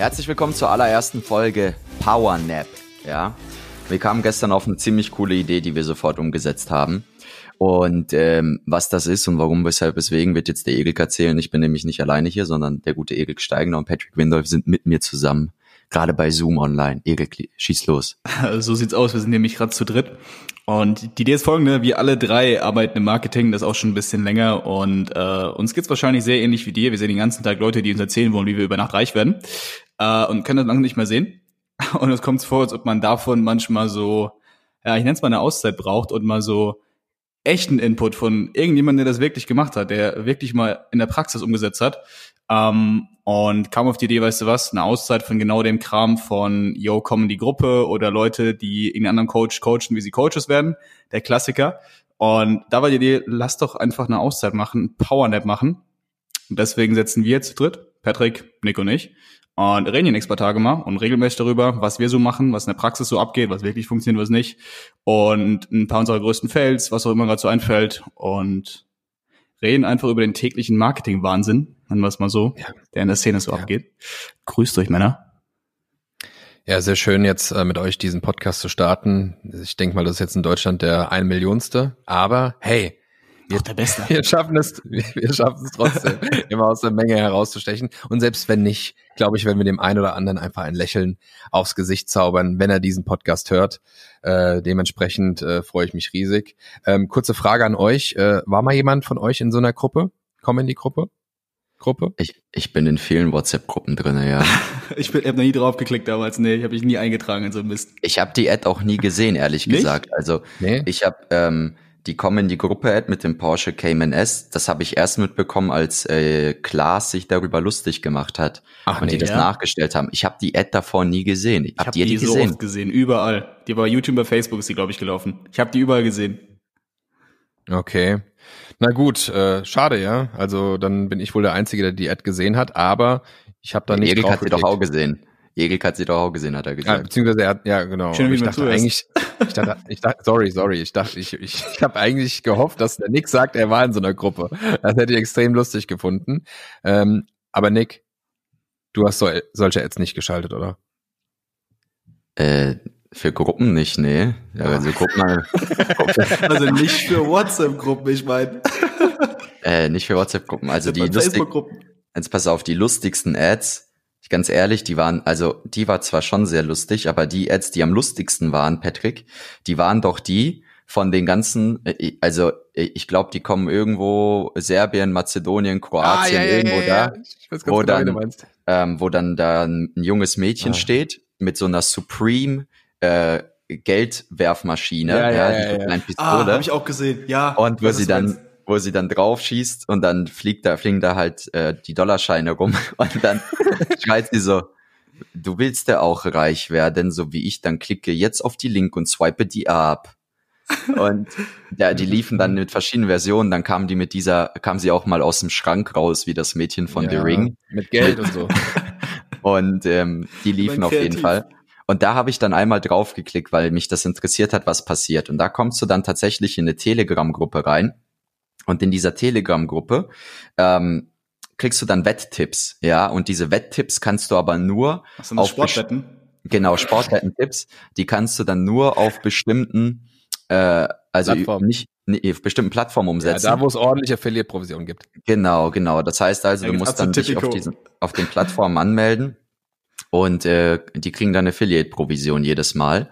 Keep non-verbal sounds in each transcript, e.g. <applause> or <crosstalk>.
Herzlich willkommen zur allerersten Folge Power Nap. Ja, wir kamen gestern auf eine ziemlich coole Idee, die wir sofort umgesetzt haben. Und ähm, was das ist und warum, weshalb, weswegen, wird jetzt der Egel erzählen. Ich bin nämlich nicht alleine hier, sondern der gute Egel Steigner und Patrick Windolf sind mit mir zusammen. Gerade bei Zoom online. Egel, schieß los. <laughs> So sieht's aus. Wir sind nämlich gerade zu dritt. Und die Idee ist folgende, wir alle drei arbeiten im Marketing, das auch schon ein bisschen länger und äh, uns geht's wahrscheinlich sehr ähnlich wie dir. Wir sehen den ganzen Tag Leute, die uns erzählen wollen, wie wir über Nacht reich werden äh, und können das lange nicht mehr sehen. <laughs> Und es kommt vor, als ob man davon manchmal so, ja, ich nenne es mal eine Auszeit braucht und mal so echten Input von irgendjemandem, der das wirklich gemacht hat, der wirklich mal in der Praxis umgesetzt hat. Ähm, und kam auf die Idee, weißt du was, eine Auszeit von genau dem Kram von, yo, kommen die Gruppe oder Leute, die irgendeinen anderen Coach coachen, wie sie Coaches werden, der Klassiker. Und da war die Idee, lass doch einfach eine Auszeit machen, Powernap machen. Und deswegen setzen wir zu dritt, Patrick, Nick und ich, und reden die nächsten paar Tage mal und regelmäßig darüber, was wir so machen, was in der Praxis so abgeht, was wirklich funktioniert, was nicht. Und ein paar unserer größten Fails, was auch immer gerade so einfällt. Und reden einfach über den täglichen Marketing-Wahnsinn, nennen wir es mal so, ja. der in der Szene so ja. abgeht. Grüßt euch, Männer. Ja, sehr schön jetzt äh, mit euch diesen Podcast zu starten. Ich denke mal, das ist jetzt in Deutschland der ein Millionste. Aber hey, wir, der Beste. Wir schaffen es, wir schaffen es trotzdem, <laughs> immer aus der Menge herauszustechen. Und selbst wenn nicht, glaube ich, wenn wir dem einen oder anderen einfach ein Lächeln aufs Gesicht zaubern, wenn er diesen Podcast hört. Äh, dementsprechend äh, freue ich mich riesig. Ähm, kurze Frage an euch. Äh, war mal jemand von euch in so einer Gruppe? Komm in die Gruppe? Gruppe? Ich, ich bin in vielen WhatsApp-Gruppen drin, ja. <laughs> ich habe noch nie drauf geklickt damals, nee, ich habe mich nie eingetragen in so Mist. Ich habe die Ad auch nie gesehen, ehrlich Nicht? gesagt. Also nee? ich habe ähm, die kommen in die Gruppe-Ad mit dem Porsche Cayman S. Das habe ich erst mitbekommen, als äh, Klaas sich darüber lustig gemacht hat Ach, und nee, die das ja? nachgestellt haben. Ich habe die Ad davor nie gesehen. Ich habe die, die so gesehen? oft gesehen, überall. Die war YouTube bei Facebook ist die, glaube ich, gelaufen. Ich habe die überall gesehen. Okay. Na gut, äh, schade, ja. Also dann bin ich wohl der Einzige, der die Ad gesehen hat, aber ich habe da nicht Erik hat sie doch auch gesehen. Egel hat sie doch auch gesehen, hat er gesagt. Ja, beziehungsweise er hat, ja, genau. Schön, wie ich dachte eigentlich, ich dachte, ich dachte, sorry, sorry, ich dachte, ich, ich, ich habe eigentlich gehofft, dass der Nick sagt, er war in so einer Gruppe. Das hätte ich extrem lustig gefunden. Ähm, aber Nick, du hast so, solche Ads nicht geschaltet, oder? Äh, für Gruppen nicht, nee. Ja, also guck mal. <laughs> also nicht für WhatsApp-Gruppen, ich meine. Äh, nicht für WhatsApp-Gruppen. Also die lustig, jetzt pass auf, die lustigsten Ads ganz ehrlich, die waren, also die war zwar schon sehr lustig, aber die Ads, die am lustigsten waren, Patrick, die waren doch die von den ganzen, äh, also äh, ich glaube, die kommen irgendwo Serbien, Mazedonien, Kroatien, ah, ja, irgendwo ja, ja, da, wo genau, dann, ähm, wo dann da ein junges Mädchen ah. steht mit so einer Supreme äh, Geldwerfmaschine, ja, ja, ja, ja, ja. Pistole. Ah, habe ich auch gesehen, ja. Und wo sie dann meinst wo sie dann drauf schießt und dann fliegt da, fliegen da halt äh, die Dollarscheine rum <laughs> und dann schreit sie so, du willst ja auch reich werden, so wie ich, dann klicke jetzt auf die Link und swipe die ab. Und ja, die liefen dann mit verschiedenen Versionen, dann kamen die mit dieser, kam sie auch mal aus dem Schrank raus, wie das Mädchen von ja, The Ring. Mit Geld und so. <laughs> und ähm, die liefen auf jeden Fall. Und da habe ich dann einmal draufgeklickt, weil mich das interessiert hat, was passiert. Und da kommst du dann tatsächlich in eine Telegram-Gruppe rein. Und in dieser Telegram-Gruppe ähm, kriegst du dann Wetttipps, ja. Und diese Wetttipps kannst du aber nur Was auf Sportwetten. Genau, Sportwetten-Tipps. Die kannst du dann nur auf bestimmten, äh, also Plattform. nicht nee, auf bestimmten Plattformen umsetzen. Ja, da, wo es ordentliche Affiliate-Provision gibt. Genau, genau. Das heißt also, du musst dann dich auf diesen, auf den Plattformen anmelden und äh, die kriegen dann Affiliate-Provision jedes Mal.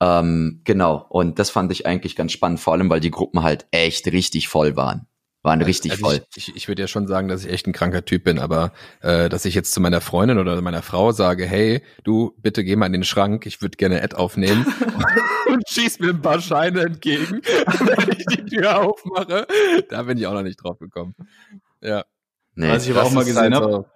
Ähm, genau, und das fand ich eigentlich ganz spannend, vor allem, weil die Gruppen halt echt richtig voll waren. Waren richtig also voll. Ich, ich, ich würde ja schon sagen, dass ich echt ein kranker Typ bin, aber äh, dass ich jetzt zu meiner Freundin oder meiner Frau sage, hey, du, bitte geh mal in den Schrank, ich würde gerne Ad aufnehmen <laughs> und schieß mir ein paar Scheine entgegen, <laughs> wenn ich die Tür aufmache, da bin ich auch noch nicht drauf gekommen. Ja. Nee, Was ich aber auch mal gesehen halt habe,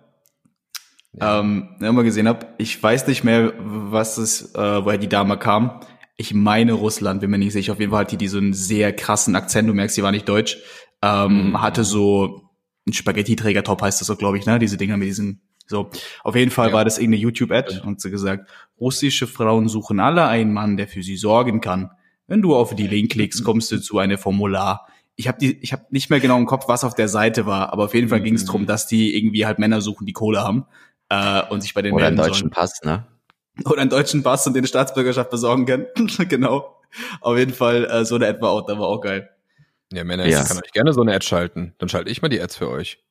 ja. ähm, immer gesehen habe. Ich weiß nicht mehr, was es, äh, woher die Dame kam. Ich meine Russland, bin mir nicht sicher. Auf jeden Fall hat die, die so einen sehr krassen Akzent. Du merkst, sie war nicht deutsch. Ähm, mhm. Hatte so ein Spaghetti-Träger-Top heißt das so, glaube ich, ne? Diese Dinger mit diesen so, auf jeden Fall ja. war das irgendeine YouTube-Ad und sie gesagt, russische Frauen suchen alle einen Mann, der für sie sorgen kann. Wenn du auf die Link klickst, kommst du zu einem Formular ich habe die, ich habe nicht mehr genau im Kopf, was auf der Seite war, aber auf jeden Fall ging es darum, dass die irgendwie halt Männer suchen, die Kohle haben äh, und sich bei den Oder einen deutschen sollen. Pass, ne? Oder einen deutschen Pass und den Staatsbürgerschaft besorgen können. <laughs> genau. Auf jeden Fall äh, so eine Ad war auch, da war auch geil. Ja, Männer, ja. ich kann euch gerne so eine Ad schalten. Dann schalte ich mal die Ads für euch.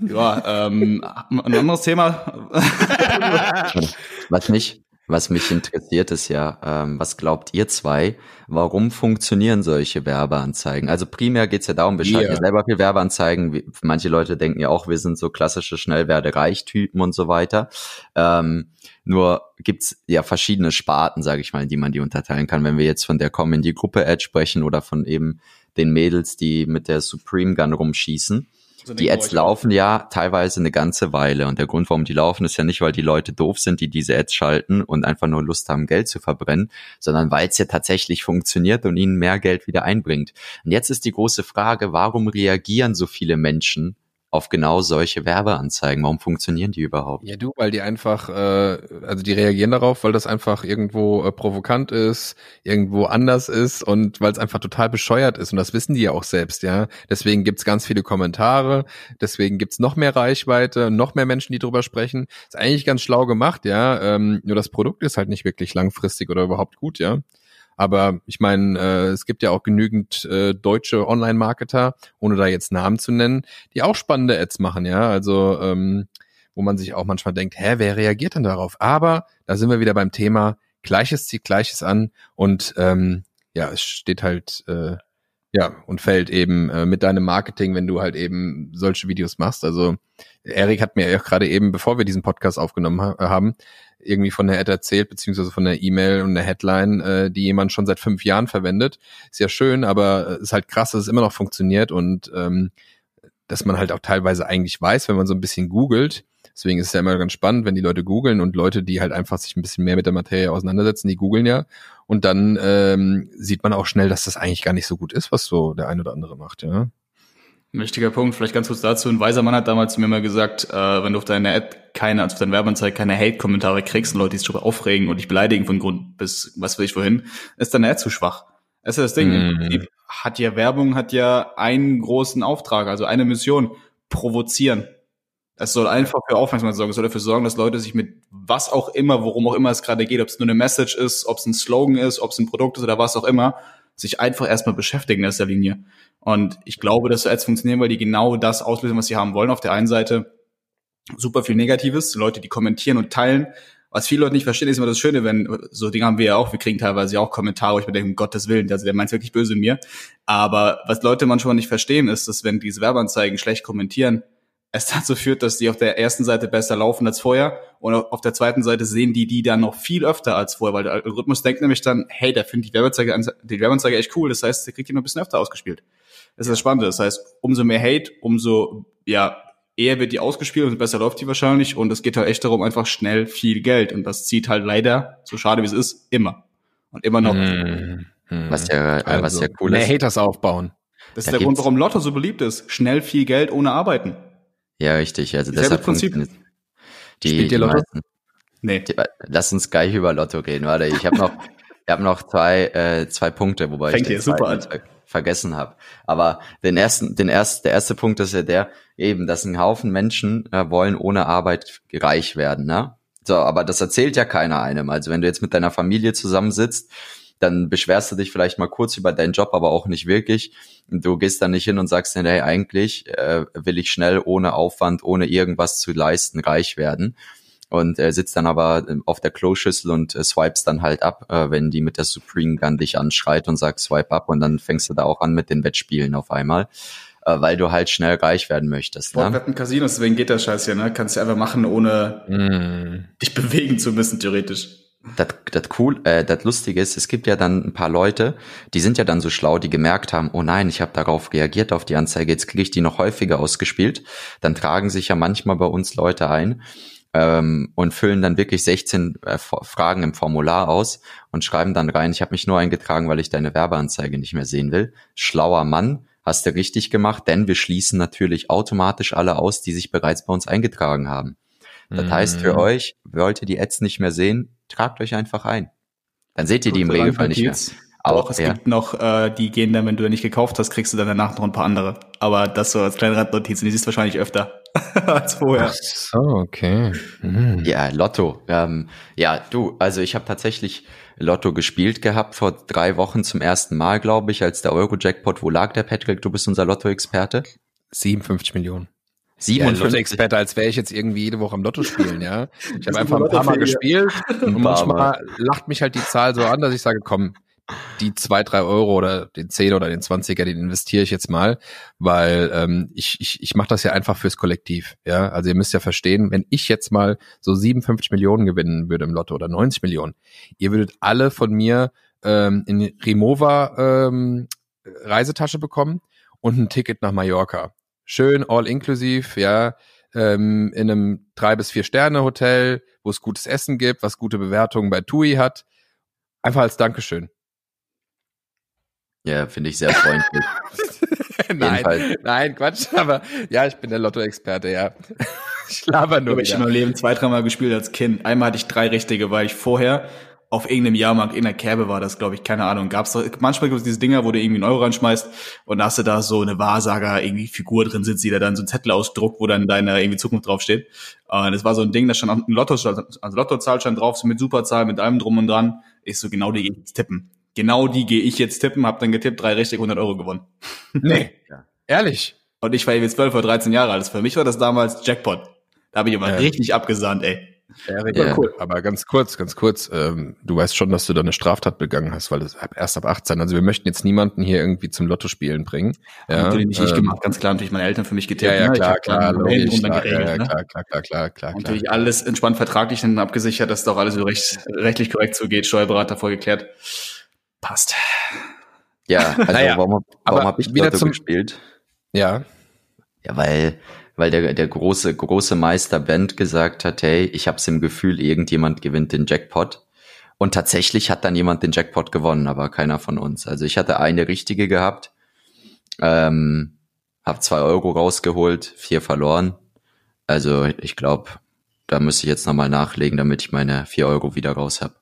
Ja, ähm, ein anderes Thema. <laughs> Was nicht? Was mich interessiert ist ja, ähm, was glaubt ihr zwei, warum funktionieren solche Werbeanzeigen? Also primär geht's ja darum, wir schalten yeah. ja selber viel Werbeanzeigen. Manche Leute denken ja auch, wir sind so klassische Schnellwerde-Reich-Typen und so weiter. Ähm, nur gibt's ja verschiedene Sparten, sage ich mal, in die man die unterteilen kann. Wenn wir jetzt von der Comedy in Gruppe Ad sprechen oder von eben den Mädels, die mit der Supreme Gun rumschießen so die Ads laufen ja teilweise eine ganze Weile und der Grund, warum die laufen, ist ja nicht, weil die Leute doof sind, die diese Ads schalten und einfach nur Lust haben, Geld zu verbrennen, sondern weil es ja tatsächlich funktioniert und ihnen mehr Geld wieder einbringt. Und jetzt ist die große Frage, warum reagieren so viele Menschen auf genau solche Werbeanzeigen? Warum funktionieren die überhaupt? Ja, du, weil die einfach, äh, also die reagieren darauf, weil das einfach irgendwo äh, provokant ist, irgendwo anders ist und weil es einfach total bescheuert ist. Und das wissen die ja auch selbst, ja. Deswegen gibt's ganz viele Kommentare, deswegen gibt's noch mehr Reichweite, noch mehr Menschen, die drüber sprechen. Ist eigentlich ganz schlau gemacht, ja. Ähm, nur das Produkt ist halt nicht wirklich langfristig oder überhaupt gut, ja. Aber ich meine, äh, es gibt ja auch genügend äh, deutsche Online-Marketer, ohne da jetzt Namen zu nennen, die auch spannende Ads machen, ja. Also ähm, wo man sich auch manchmal denkt, hä, wer reagiert denn darauf? Aber da sind wir wieder beim Thema, Gleiches zieht Gleiches an und ähm, ja, es steht halt äh, ja und fällt eben äh, mit deinem Marketing, wenn du halt eben solche Videos machst. Also Erik hat mir ja gerade eben, bevor wir diesen Podcast aufgenommen ha haben, irgendwie von der Ad erzählt, beziehungsweise von der E-Mail und der Headline, äh, die jemand schon seit fünf Jahren verwendet. Ist ja schön, aber ist halt krass, dass es immer noch funktioniert und ähm, dass man halt auch teilweise eigentlich weiß, wenn man so ein bisschen googelt. Deswegen ist es ja immer ganz spannend, wenn die Leute googeln und Leute, die halt einfach sich ein bisschen mehr mit der Materie auseinandersetzen, die googeln ja. Und dann ähm, sieht man auch schnell, dass das eigentlich gar nicht so gut ist, was so der ein oder andere macht, ja. Ein wichtiger Punkt, vielleicht ganz kurz dazu. Ein weiser Mann hat damals zu mir mal gesagt, äh, wenn du auf deiner Ad keine, also auf deiner Werbeanzeige keine Hate-Kommentare kriegst und Leute, die sich darüber aufregen und dich beleidigen von Grund bis was will ich wohin, ist deine Ad zu schwach. Das ist das Ding. Mhm. Hat ja Werbung, hat ja einen großen Auftrag, also eine Mission, provozieren. Es soll einfach für Aufmerksamkeit sorgen. Es soll dafür sorgen, dass Leute sich mit was auch immer, worum auch immer es gerade geht, ob es nur eine Message ist, ob es ein Slogan ist, ob es ein Produkt ist oder was auch immer, sich einfach erstmal beschäftigen in erster Linie. Und ich glaube, dass so Ads funktionieren, weil die genau das auslösen, was sie haben wollen. Auf der einen Seite super viel Negatives, Leute, die kommentieren und teilen. Was viele Leute nicht verstehen, ist immer das Schöne, wenn, so Dinge haben wir ja auch, wir kriegen teilweise ja auch Kommentare, wo ich mir denke, um Gottes Willen, also der meint wirklich böse in mir. Aber was Leute manchmal nicht verstehen, ist, dass wenn diese Werbeanzeigen schlecht kommentieren, es dazu führt, dass die auf der ersten Seite besser laufen als vorher und auf der zweiten Seite sehen die die dann noch viel öfter als vorher, weil der Algorithmus denkt nämlich dann, hey, der findet die Werbeanzeige, die Werbeanzeige echt cool, das heißt, der kriegt die noch ein bisschen öfter ausgespielt. Das ist das Spannende. Das heißt, umso mehr Hate, umso ja eher wird die ausgespielt und besser läuft die wahrscheinlich. Und es geht halt echt darum, einfach schnell viel Geld. Und das zieht halt leider, so schade wie es ist, immer. Und immer noch. Hm, hm. Was ja, äh, also, was ja cool mehr ist. Haters aufbauen. Das ist da der Grund, warum Lotto so beliebt ist. Schnell viel Geld ohne Arbeiten. Ja, richtig. Also deshalb Prinzip. Die, Spielt ihr Lotto? Meisten, nee. Die, lass uns gleich über Lotto reden. Warte, ich habe noch, ich habe noch zwei, äh, zwei Punkte, wobei Fängt ich den super an vergessen habe. Aber den ersten, den ersten, der erste Punkt ist ja der, eben, dass ein Haufen Menschen äh, wollen ohne Arbeit reich werden, ne? So, aber das erzählt ja keiner einem. Also wenn du jetzt mit deiner Familie zusammensitzt, dann beschwerst du dich vielleicht mal kurz über deinen Job, aber auch nicht wirklich. Du gehst dann nicht hin und sagst, hey, eigentlich äh, will ich schnell, ohne Aufwand, ohne irgendwas zu leisten, reich werden und äh, sitzt dann aber ähm, auf der Kloschüssel und äh, swipes dann halt ab, äh, wenn die mit der Supreme Gun dich anschreit und sagt Swipe up und dann fängst du da auch an mit den Wettspielen auf einmal, äh, weil du halt schnell reich werden möchtest. Ne? Sportwetten, ne? Casinos, deswegen geht das Scheiß hier, ne? Kannst du einfach machen, ohne mm. dich <laughs> bewegen zu müssen, theoretisch. Das, das cool, äh, das Lustige ist, es gibt ja dann ein paar Leute, die sind ja dann so schlau, die gemerkt haben, oh nein, ich habe darauf reagiert auf die Anzeige, jetzt kriege ich die noch häufiger ausgespielt. Dann tragen sich ja manchmal bei uns Leute ein ähm, und füllen dann wirklich 16 äh, Fragen im Formular aus und schreiben dann rein, ich habe mich nur eingetragen, weil ich deine Werbeanzeige nicht mehr sehen will. Schlauer Mann, hast du richtig gemacht, denn wir schließen natürlich automatisch alle aus, die sich bereits bei uns eingetragen haben. Das mhm. heißt für euch, wollt ihr die Ads nicht mehr sehen, tragt euch einfach ein. Dann seht ihr die im Regelfall nicht mehr. Aber auch es ja. gibt noch, äh, die gehen dann, wenn du nicht gekauft hast, kriegst du dann danach noch ein paar andere. Aber das so als kleine Randnotiz. Und die siehst du wahrscheinlich öfter <laughs> als vorher. Ach so, okay. Hm. Ja, Lotto. Ähm, ja, du, also ich habe tatsächlich Lotto gespielt gehabt vor drei Wochen zum ersten Mal, glaube ich, als der Euro-Jackpot. Wo lag der, Patrick? Du bist unser Lotto-Experte. 57 Millionen. 57 ja, Lotto-Experte, als wäre ich jetzt irgendwie jede Woche am Lotto spielen, ja. Ich habe einfach ein paar Mal gespielt <laughs> und manchmal lacht mich halt die Zahl so an, dass ich sage, komm, die zwei, drei Euro oder den zehn oder den zwanziger, den investiere ich jetzt mal, weil ähm, ich, ich, ich mache das ja einfach fürs Kollektiv. Ja, also ihr müsst ja verstehen, wenn ich jetzt mal so 57 Millionen gewinnen würde im Lotto oder 90 Millionen, ihr würdet alle von mir ähm, in Remova ähm, Reisetasche bekommen und ein Ticket nach Mallorca schön all inklusiv, ja, ähm, in einem drei bis vier Sterne Hotel, wo es gutes Essen gibt, was gute Bewertungen bei TUI hat. Einfach als Dankeschön. Ja, finde ich sehr freundlich. <laughs> nein, nein, Quatsch, aber ja, ich bin der Lotto-Experte, ja. <laughs> ich laber nur. Ich habe in meinem Leben zwei, dreimal gespielt als Kind. Einmal hatte ich drei richtige, weil ich vorher auf irgendeinem Jahrmarkt, in der Kerbe war das, glaube ich, keine Ahnung. Gab's doch, manchmal gibt es diese Dinger, wo du irgendwie einen Euro reinschmeißt und da hast du da so eine Wahrsager, irgendwie Figur drin sitzt, die da dann so ein Zettel ausdruckt, wo dann deine irgendwie Zukunft draufsteht. Und das war so ein Ding, da stand ein Lotto, also Lottozahl stand drauf, so mit Superzahl, mit allem drum und dran. Ich so, genau die gehe ich jetzt tippen. Genau die gehe ich jetzt tippen, hab dann getippt, drei richtig 100 Euro gewonnen. <laughs> Nee, ja. ehrlich. Und ich war irgendwie 12 oder 13 Jahre alt. Für mich war das damals Jackpot. Da habe ich immer ja. richtig abgesahnt, ey. Ja, ja. cool. Aber ganz kurz, ganz kurz, ähm, du weißt schon, dass du da eine Straftat begangen hast, weil das erst ab 18. Also wir möchten jetzt niemanden hier irgendwie zum Lotto spielen bringen. Ja, natürlich nicht ähm, ich gemacht, ganz klar, natürlich meine Eltern für mich getippt. Ja, ja, klar, klar, logisch, klar, geregelt, ja, ne? klar, klar, klar, klar, klar. Und natürlich alles entspannt vertraglich dann abgesichert, dass doch alles so recht, rechtlich korrekt zugeht, Steuerberater vorgeklärt. Passt. Ja, <laughs> also naja, warum, warum habe ich Lotto zum, gespielt? Ja. Ja, weil weil der, der große, große Meister Band gesagt hat, hey, ich hab's im Gefühl, irgendjemand gewinnt den Jackpot. Und tatsächlich hat dann jemand den Jackpot gewonnen, aber keiner von uns. Also ich hatte eine richtige gehabt, ähm, habe zwei Euro rausgeholt, vier verloren. Also ich glaube, da müsste ich jetzt nochmal nachlegen, damit ich meine vier Euro wieder raus habe.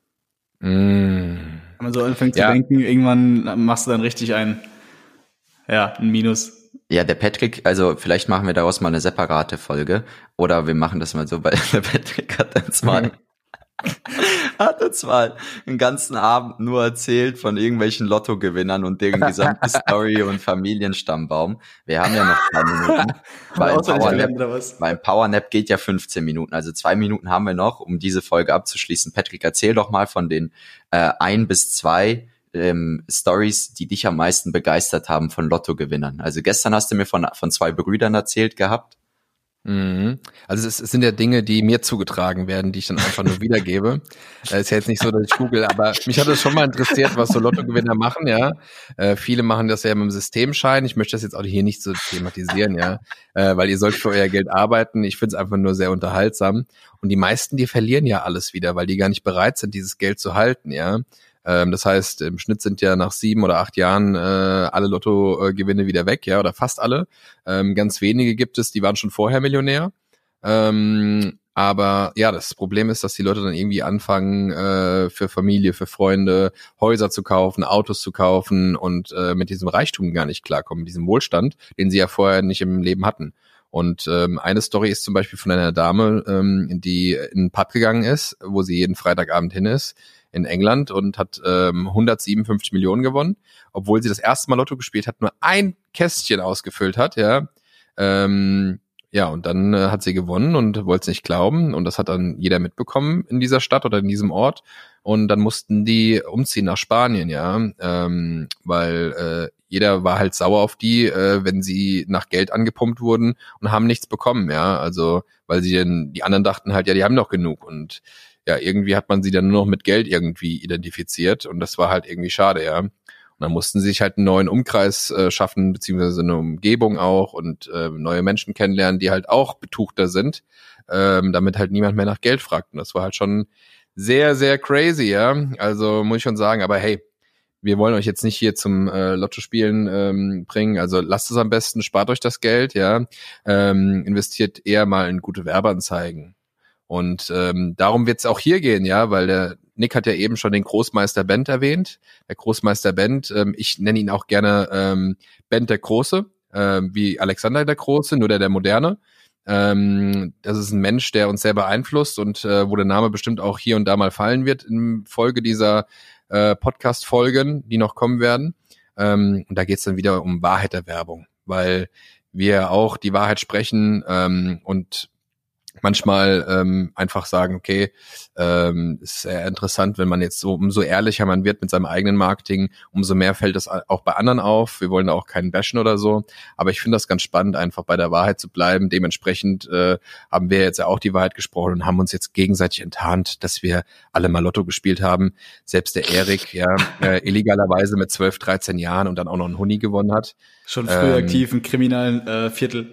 Mm. Wenn man so anfängt ja. zu denken, irgendwann machst du dann richtig ein, ja, ein Minus. Ja, der Patrick, also vielleicht machen wir daraus mal eine separate Folge oder wir machen das mal so, <laughs> weil der Patrick hat uns mal, <laughs> hat uns mal einen ganzen Abend nur erzählt von irgendwelchen Lottogewinnern und deren gesamte <laughs> Story und Familienstammbaum. Wir haben ja noch zwei Minuten. Beim Powernap, beim Powernap geht ja 15 Minuten, also zwei Minuten haben wir noch, um diese Folge abzuschließen. Patrick, erzähl doch mal von den äh, ein bis zwei ähm, Stories, die dich am meisten begeistert haben von Lottogewinnern? Also gestern hast du mir von, von zwei Brüdern erzählt gehabt. Mhm. Also es, es, sind ja Dinge, die mir zugetragen werden, die ich dann einfach nur wiedergebe. <laughs> äh, ist ja jetzt nicht so, dass ich google, aber mich hat es schon mal interessiert, was so Lottogewinner machen, ja. Äh, viele machen das ja mit dem Systemschein. Ich möchte das jetzt auch hier nicht so thematisieren, ja, äh, weil ihr sollt für euer Geld arbeiten. Ich finde es einfach nur sehr unterhaltsam. Und die meisten, die verlieren ja alles wieder, weil die gar nicht bereit sind, dieses Geld zu halten, ja. Ähm, das heißt, im Schnitt sind ja nach sieben oder acht Jahren äh, alle Lottogewinne wieder weg, ja, oder fast alle. Ähm, ganz wenige gibt es, die waren schon vorher Millionär. Ähm, aber ja, das Problem ist, dass die Leute dann irgendwie anfangen, äh, für Familie, für Freunde Häuser zu kaufen, Autos zu kaufen und äh, mit diesem Reichtum gar nicht klarkommen, diesem Wohlstand, den sie ja vorher nicht im Leben hatten. Und ähm, eine Story ist zum Beispiel von einer Dame, ähm, die in einen Pub gegangen ist, wo sie jeden Freitagabend hin ist, in England und hat ähm, 157 Millionen gewonnen, obwohl sie das erste Mal Lotto gespielt hat, nur ein Kästchen ausgefüllt hat, ja. Ähm, ja, und dann äh, hat sie gewonnen und wollte es nicht glauben. Und das hat dann jeder mitbekommen in dieser Stadt oder in diesem Ort. Und dann mussten die umziehen nach Spanien, ja. Ähm, weil äh, jeder war halt sauer auf die, äh, wenn sie nach Geld angepumpt wurden und haben nichts bekommen, ja. Also, weil sie denn, die anderen dachten halt, ja, die haben noch genug. Und ja, irgendwie hat man sie dann nur noch mit Geld irgendwie identifiziert und das war halt irgendwie schade, ja. Und dann mussten sie sich halt einen neuen Umkreis äh, schaffen, beziehungsweise eine Umgebung auch und äh, neue Menschen kennenlernen, die halt auch betuchter sind, ähm, damit halt niemand mehr nach Geld fragt. Und das war halt schon sehr, sehr crazy, ja. Also muss ich schon sagen, aber hey, wir wollen euch jetzt nicht hier zum äh, Lotto-Spielen ähm, bringen. Also lasst es am besten, spart euch das Geld, ja. Ähm, investiert eher mal in gute Werbeanzeigen. Und ähm, darum wird es auch hier gehen, ja, weil der Nick hat ja eben schon den Großmeister Bent erwähnt. Der Großmeister Bent, ähm, ich nenne ihn auch gerne ähm, Bent der Große, äh, wie Alexander der Große, nur der der Moderne. Ähm, das ist ein Mensch, der uns sehr beeinflusst und äh, wo der Name bestimmt auch hier und da mal fallen wird in Folge dieser äh, Podcast-Folgen, die noch kommen werden. Ähm, und da geht es dann wieder um Wahrheit der Werbung, weil wir auch die Wahrheit sprechen ähm, und manchmal ähm, einfach sagen, okay, ähm, ist sehr interessant, wenn man jetzt so umso ehrlicher man wird mit seinem eigenen Marketing, umso mehr fällt es auch bei anderen auf. Wir wollen da auch keinen bashen oder so, aber ich finde das ganz spannend, einfach bei der Wahrheit zu bleiben. Dementsprechend äh, haben wir jetzt ja auch die Wahrheit gesprochen und haben uns jetzt gegenseitig enttarnt, dass wir alle mal Lotto gespielt haben. Selbst der Erik, ja, <laughs> äh, illegalerweise mit 12, 13 Jahren und dann auch noch einen Huni gewonnen hat. Schon früh ähm, aktiv im kriminellen äh, Viertel.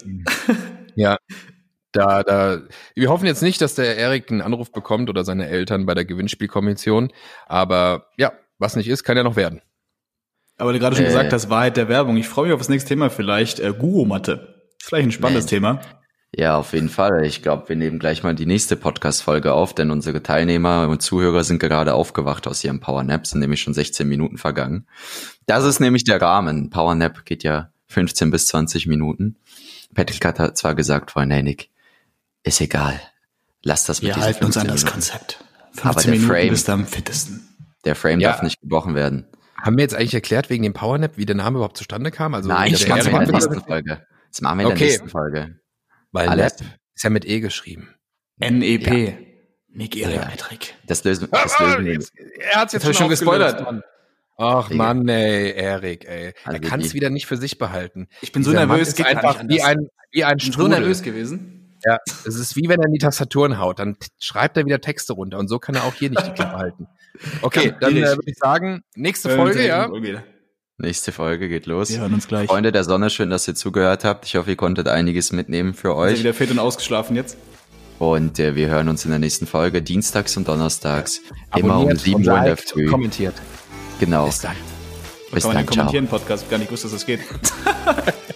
Ja, <laughs> da, da, wir hoffen jetzt nicht, dass der Erik einen Anruf bekommt oder seine Eltern bei der Gewinnspielkommission. Aber ja, was nicht ist, kann ja noch werden. Aber du gerade schon äh, gesagt hast, Wahrheit der Werbung. Ich freue mich auf das nächste Thema vielleicht. Äh, Guru-Matte. Ist vielleicht ein spannendes nee. Thema. Ja, auf jeden Fall. Ich glaube, wir nehmen gleich mal die nächste Podcast-Folge auf, denn unsere Teilnehmer und Zuhörer sind gerade aufgewacht aus ihrem Powernap, sind nämlich schon 16 Minuten vergangen. Das ist nämlich der Rahmen. Powernap geht ja 15 bis 20 Minuten. Patrick hat zwar gesagt vorhin, hey Nick, ist egal. Lass das mit Wir halten uns an das Minuten. Konzept. 15 Aber der Minuten Frame, bist du am fittesten. Der Frame ja. darf nicht gebrochen werden. Haben wir jetzt eigentlich erklärt wegen dem Powernap, wie der Name überhaupt zustande kam? Also Nein, das machen wir in der nächsten Folge. Das machen wir in okay. der nächsten Folge. Weil Alles. Nap ist ja mit E geschrieben. N-E-P. Ja. Nick. Metric. Das lösen, das lösen wir. Er hat's jetzt schon, schon gespoilert. Mann. Ach Digga. Mann, ey, Erik, ey. Also er kann es wieder nicht für sich behalten. Ich bin so Dieser nervös, geht einfach wie ein, wie ein Strudel. so nervös gewesen. Ja, es ist wie wenn er in die Tastaturen haut, dann schreibt er wieder Texte runter und so kann er auch hier nicht die Klappe halten. Okay, dann äh, würde ich sagen, nächste Folge, ja. Nächste Folge geht los. Wir hören uns gleich. Freunde der Sonne, schön, dass ihr zugehört habt. Ich hoffe, ihr konntet einiges mitnehmen für euch. Sind wieder fit und ausgeschlafen jetzt? Und äh, wir hören uns in der nächsten Folge, dienstags und donnerstags, ja. immer um 7 Uhr in der Früh. Kommentiert. Genau. Bis dann. Bis kann dann, kommentieren Podcast gar nicht wusste, dass das geht. <laughs>